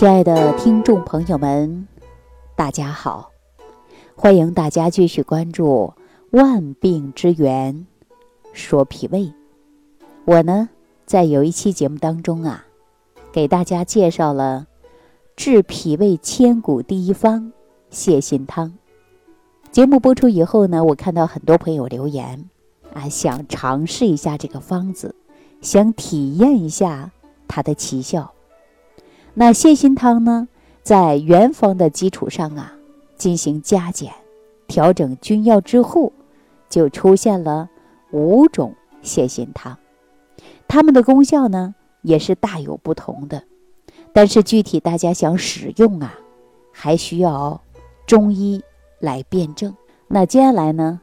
亲爱的听众朋友们，大家好！欢迎大家继续关注《万病之源说脾胃》。我呢，在有一期节目当中啊，给大家介绍了治脾胃千古第一方泻心汤。节目播出以后呢，我看到很多朋友留言啊，想尝试一下这个方子，想体验一下它的奇效。那泻心汤呢，在原方的基础上啊，进行加减、调整君药之后，就出现了五种泻心汤。它们的功效呢，也是大有不同的。但是具体大家想使用啊，还需要中医来辨证。那接下来呢，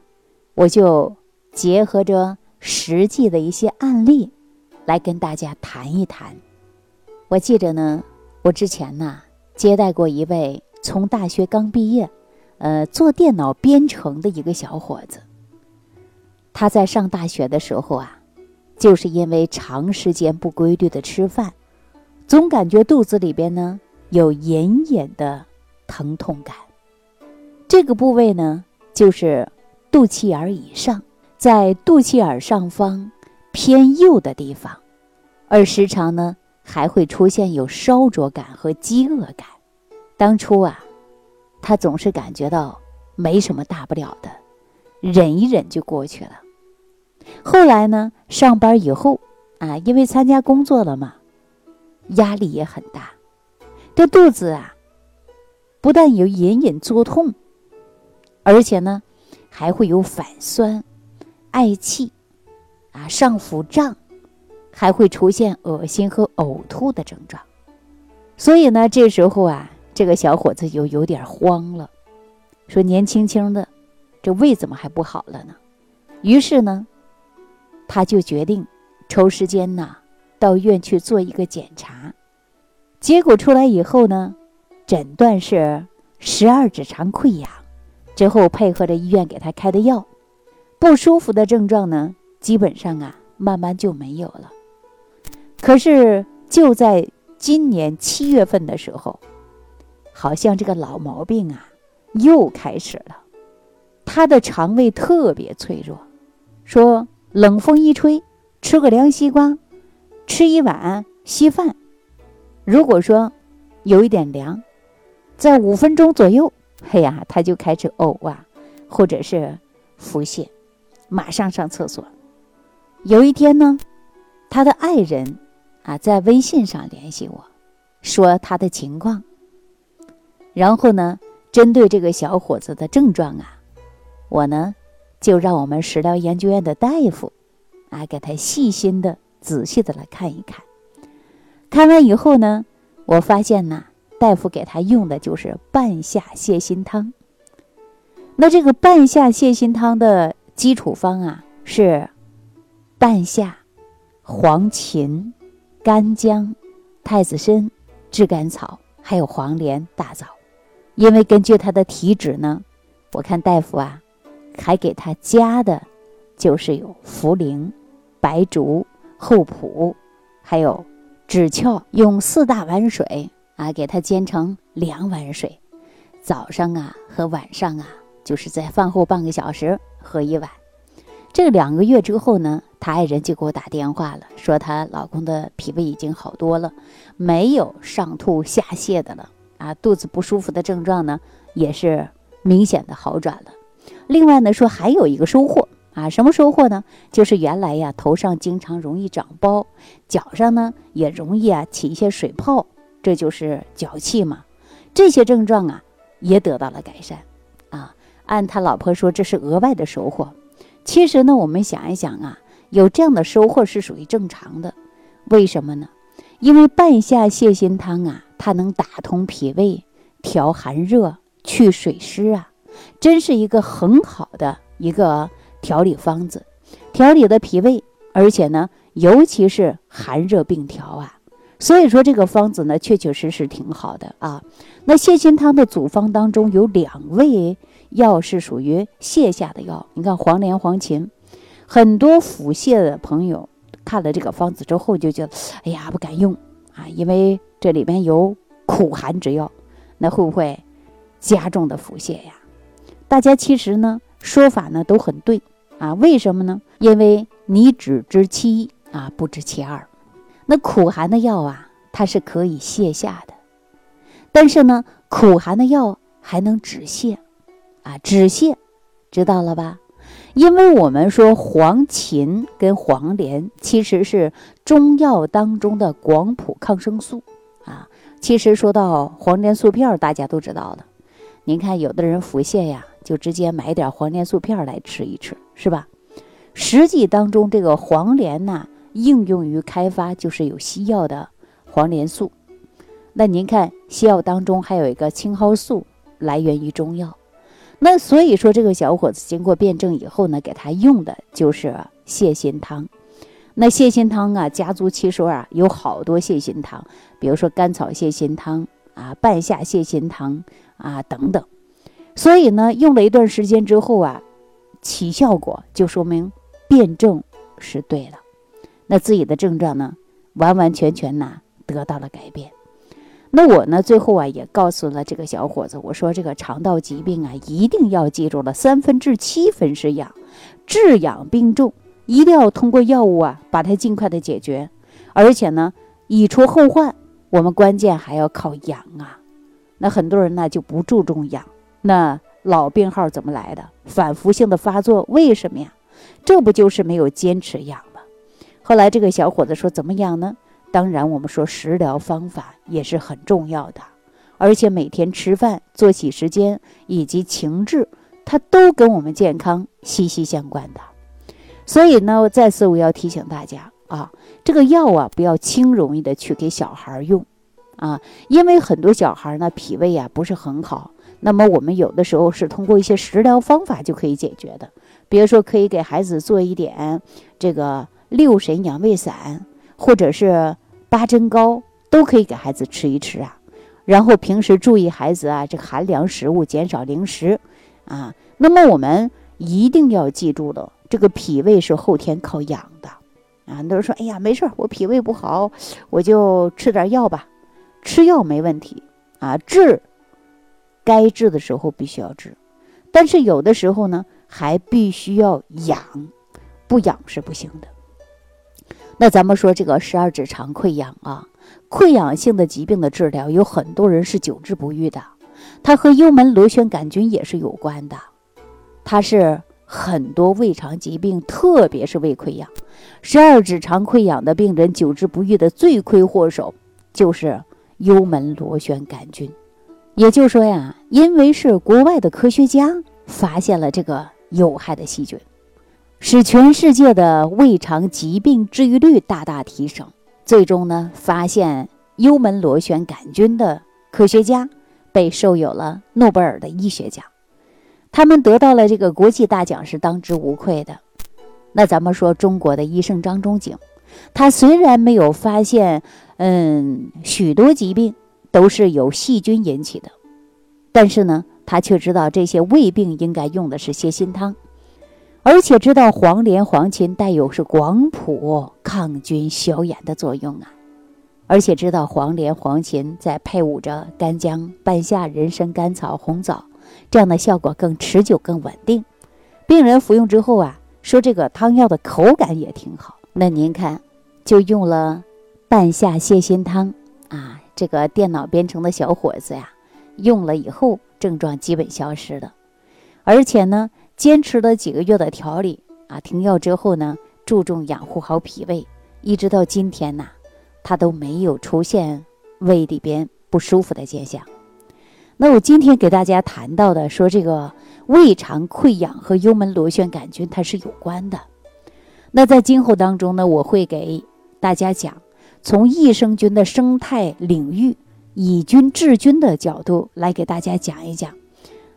我就结合着实际的一些案例，来跟大家谈一谈。我记着呢。我之前呢接待过一位从大学刚毕业，呃，做电脑编程的一个小伙子。他在上大学的时候啊，就是因为长时间不规律的吃饭，总感觉肚子里边呢有隐隐的疼痛感。这个部位呢就是肚脐眼以上，在肚脐眼上方偏右的地方，而时常呢。还会出现有烧灼感和饥饿感。当初啊，他总是感觉到没什么大不了的，忍一忍就过去了。后来呢，上班以后啊，因为参加工作了嘛，压力也很大，这肚子啊，不但有隐隐作痛，而且呢，还会有反酸、嗳气，啊，上腹胀。还会出现恶心和呕吐的症状，所以呢，这时候啊，这个小伙子就有点慌了，说：“年轻轻的，这胃怎么还不好了呢？”于是呢，他就决定抽时间呢到医院去做一个检查。结果出来以后呢，诊断是十二指肠溃疡。之后配合着医院给他开的药，不舒服的症状呢，基本上啊，慢慢就没有了。可是就在今年七月份的时候，好像这个老毛病啊又开始了。他的肠胃特别脆弱，说冷风一吹，吃个凉西瓜，吃一碗稀饭，如果说有一点凉，在五分钟左右，哎呀，他就开始呕啊，或者是腹泻，马上上厕所。有一天呢，他的爱人。啊，在微信上联系我，说他的情况。然后呢，针对这个小伙子的症状啊，我呢就让我们食疗研究院的大夫啊，给他细心的、仔细的来看一看。看完以后呢，我发现呢，大夫给他用的就是半夏泻心汤。那这个半夏泻心汤的基础方啊，是半夏、黄芩。干姜、太子参、炙甘草，还有黄连、大枣。因为根据他的体质呢，我看大夫啊，还给他加的，就是有茯苓、白术、厚朴，还有枳壳，用四大碗水啊，给他煎成两碗水，早上啊和晚上啊，就是在饭后半个小时喝一碗。这两个月之后呢？她爱人就给我打电话了，说她老公的脾胃已经好多了，没有上吐下泻的了啊，肚子不舒服的症状呢也是明显的好转了。另外呢，说还有一个收获啊，什么收获呢？就是原来呀头上经常容易长包，脚上呢也容易啊起一些水泡，这就是脚气嘛。这些症状啊也得到了改善啊。按他老婆说，这是额外的收获。其实呢，我们想一想啊。有这样的收获是属于正常的，为什么呢？因为半夏泻心汤啊，它能打通脾胃、调寒热、去水湿啊，真是一个很好的一个调理方子，调理的脾胃，而且呢，尤其是寒热并调啊。所以说这个方子呢，确确实实挺好的啊。那泻心汤的组方当中有两味药是属于泻下的药，你看黄连、黄芩。很多腹泻的朋友看了这个方子之后就觉得，哎呀不敢用啊，因为这里边有苦寒之药，那会不会加重的腹泻呀？大家其实呢说法呢都很对啊，为什么呢？因为你只知其一啊，不知其二。那苦寒的药啊，它是可以泻下的，但是呢，苦寒的药还能止泻啊，止泻，知道了吧？因为我们说黄芩跟黄连其实是中药当中的广谱抗生素啊。其实说到黄连素片，大家都知道的。您看，有的人腹泻呀，就直接买点黄连素片来吃一吃，是吧？实际当中，这个黄连呢，应用于开发就是有西药的黄连素。那您看，西药当中还有一个青蒿素，来源于中药。那所以说，这个小伙子经过辩证以后呢，给他用的就是泻心汤。那泻心汤啊，家族其实啊，有好多泻心汤，比如说甘草泻心汤啊、半夏泻心汤啊等等。所以呢，用了一段时间之后啊，起效果，就说明辩证是对的。那自己的症状呢，完完全全呢得到了改变。那我呢，最后啊也告诉了这个小伙子，我说这个肠道疾病啊，一定要记住了，三分治七分是养，治养并重，一定要通过药物啊把它尽快的解决，而且呢，以除后患，我们关键还要靠养啊。那很多人呢就不注重养，那老病号怎么来的？反复性的发作，为什么呀？这不就是没有坚持养吗？后来这个小伙子说，怎么养呢？当然，我们说食疗方法也是很重要的，而且每天吃饭、作息时间以及情志，它都跟我们健康息息相关的。所以呢，再次我要提醒大家啊，这个药啊，不要轻容易的去给小孩用啊，因为很多小孩呢脾胃啊不是很好，那么我们有的时候是通过一些食疗方法就可以解决的，比如说可以给孩子做一点这个六神养胃散。或者是八珍糕都可以给孩子吃一吃啊，然后平时注意孩子啊这个寒凉食物，减少零食啊。那么我们一定要记住了，这个脾胃是后天靠养的啊。很多人说，哎呀，没事儿，我脾胃不好，我就吃点药吧。吃药没问题啊，治该治的时候必须要治，但是有的时候呢，还必须要养，不养是不行的。那咱们说这个十二指肠溃疡啊，溃疡性的疾病的治疗，有很多人是久治不愈的，它和幽门螺旋杆菌也是有关的，它是很多胃肠疾病，特别是胃溃疡、十二指肠溃疡的病人久治不愈的罪魁祸首就是幽门螺旋杆菌。也就是说呀，因为是国外的科学家发现了这个有害的细菌。使全世界的胃肠疾病治愈率大大提升，最终呢，发现幽门螺旋杆菌的科学家被授有了诺贝尔的医学奖，他们得到了这个国际大奖是当之无愧的。那咱们说中国的医生张仲景，他虽然没有发现，嗯，许多疾病都是由细菌引起的，但是呢，他却知道这些胃病应该用的是泻心汤。而且知道黄连、黄芩带有是广谱抗菌消炎的作用啊，而且知道黄连、黄芩再配伍着干姜、半夏、人参、甘草、红枣，这样的效果更持久、更稳定。病人服用之后啊，说这个汤药的口感也挺好。那您看，就用了半夏泻心汤啊，这个电脑编程的小伙子呀，用了以后症状基本消失了，而且呢。坚持了几个月的调理啊，停药之后呢，注重养护好脾胃，一直到今天呐，他都没有出现胃里边不舒服的现象。那我今天给大家谈到的，说这个胃肠溃疡和幽门螺旋杆菌它是有关的。那在今后当中呢，我会给大家讲，从益生菌的生态领域，以菌治菌的角度来给大家讲一讲。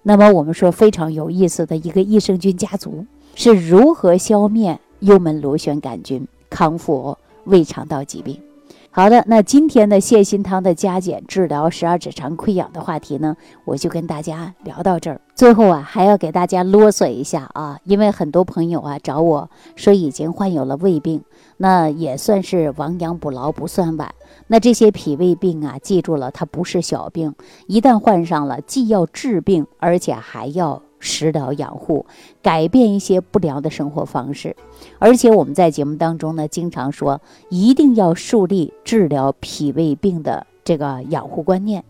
那么我们说非常有意思的一个益生菌家族是如何消灭幽门螺旋杆菌、康复胃肠道疾病？好的，那今天的泻心汤的加减治疗十二指肠溃疡的话题呢，我就跟大家聊到这儿。最后啊，还要给大家啰嗦一下啊，因为很多朋友啊找我说已经患有了胃病，那也算是亡羊补牢，不算晚。那这些脾胃病啊，记住了，它不是小病，一旦患上了，既要治病，而且还要。食疗养护，改变一些不良的生活方式，而且我们在节目当中呢，经常说一定要树立治疗脾胃病的这个养护观念。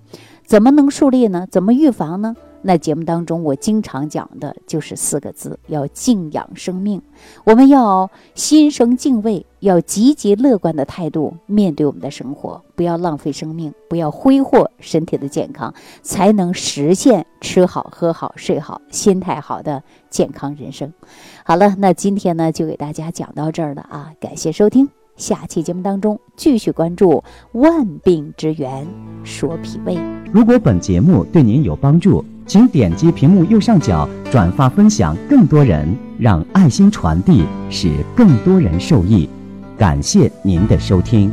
怎么能树立呢？怎么预防呢？那节目当中，我经常讲的就是四个字：要敬仰生命。我们要心生敬畏，要积极乐观的态度面对我们的生活，不要浪费生命，不要挥霍身体的健康，才能实现吃好、喝好、睡好、心态好的健康人生。好了，那今天呢，就给大家讲到这儿了啊！感谢收听，下期节目当中继续关注万病之源，说脾胃。如果本节目对您有帮助，请点击屏幕右上角转发分享，更多人让爱心传递，使更多人受益。感谢您的收听。